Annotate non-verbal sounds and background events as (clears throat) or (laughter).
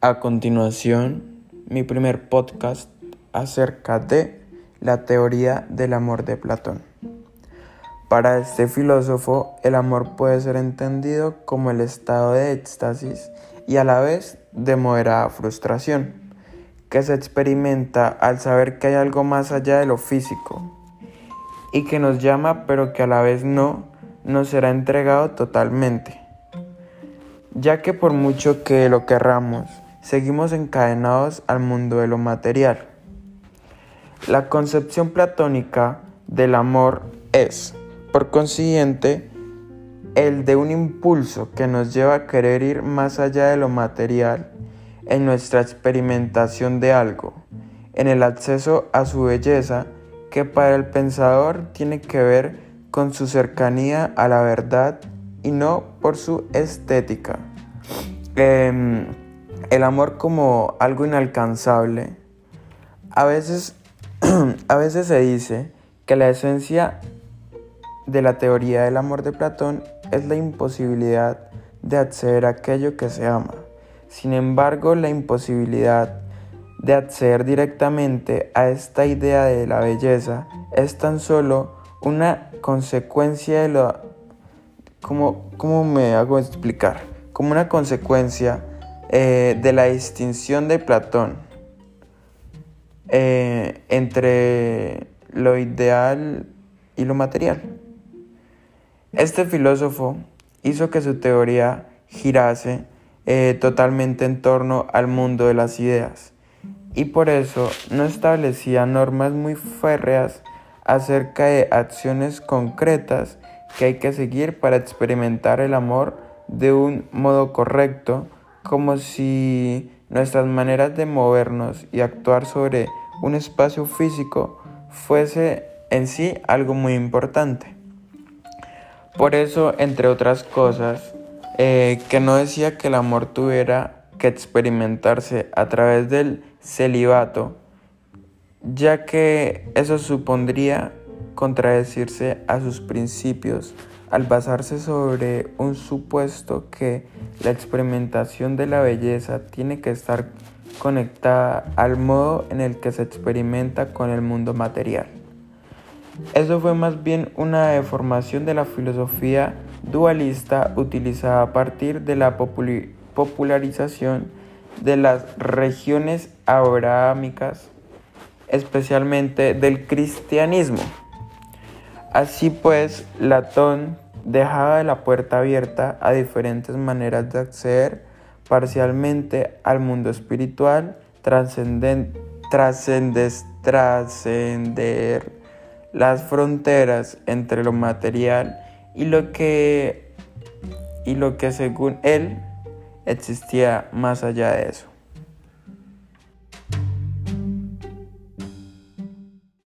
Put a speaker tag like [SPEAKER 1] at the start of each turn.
[SPEAKER 1] A continuación, mi primer podcast acerca de la teoría del amor de Platón. Para este filósofo, el amor puede ser entendido como el estado de éxtasis y a la vez de moderada frustración, que se experimenta al saber que hay algo más allá de lo físico y que nos llama pero que a la vez no nos será entregado totalmente, ya que por mucho que lo querramos, seguimos encadenados al mundo de lo material. La concepción platónica del amor es, por consiguiente, el de un impulso que nos lleva a querer ir más allá de lo material en nuestra experimentación de algo, en el acceso a su belleza que para el pensador tiene que ver con su cercanía a la verdad y no por su estética. Em, el amor como algo inalcanzable. A veces, (clears throat) a veces se dice que la esencia de la teoría del amor de Platón es la imposibilidad de acceder a aquello que se ama. Sin embargo, la imposibilidad de acceder directamente a esta idea de la belleza es tan solo una consecuencia de lo... ¿Cómo, cómo me hago explicar? Como una consecuencia eh, de la distinción de Platón eh, entre lo ideal y lo material. Este filósofo hizo que su teoría girase eh, totalmente en torno al mundo de las ideas y por eso no establecía normas muy férreas acerca de acciones concretas que hay que seguir para experimentar el amor de un modo correcto como si nuestras maneras de movernos y actuar sobre un espacio físico fuese en sí algo muy importante. Por eso, entre otras cosas, eh, que no decía que el amor tuviera que experimentarse a través del celibato, ya que eso supondría contradecirse a sus principios al basarse sobre un supuesto que la experimentación de la belleza tiene que estar conectada al modo en el que se experimenta con el mundo material. Eso fue más bien una deformación de la filosofía dualista utilizada a partir de la popularización de las regiones abrahámicas, especialmente del cristianismo. Así pues, Latón dejaba la puerta abierta a diferentes maneras de acceder parcialmente al mundo espiritual, trascender las fronteras entre lo material y lo que y lo que según él existía más allá de eso.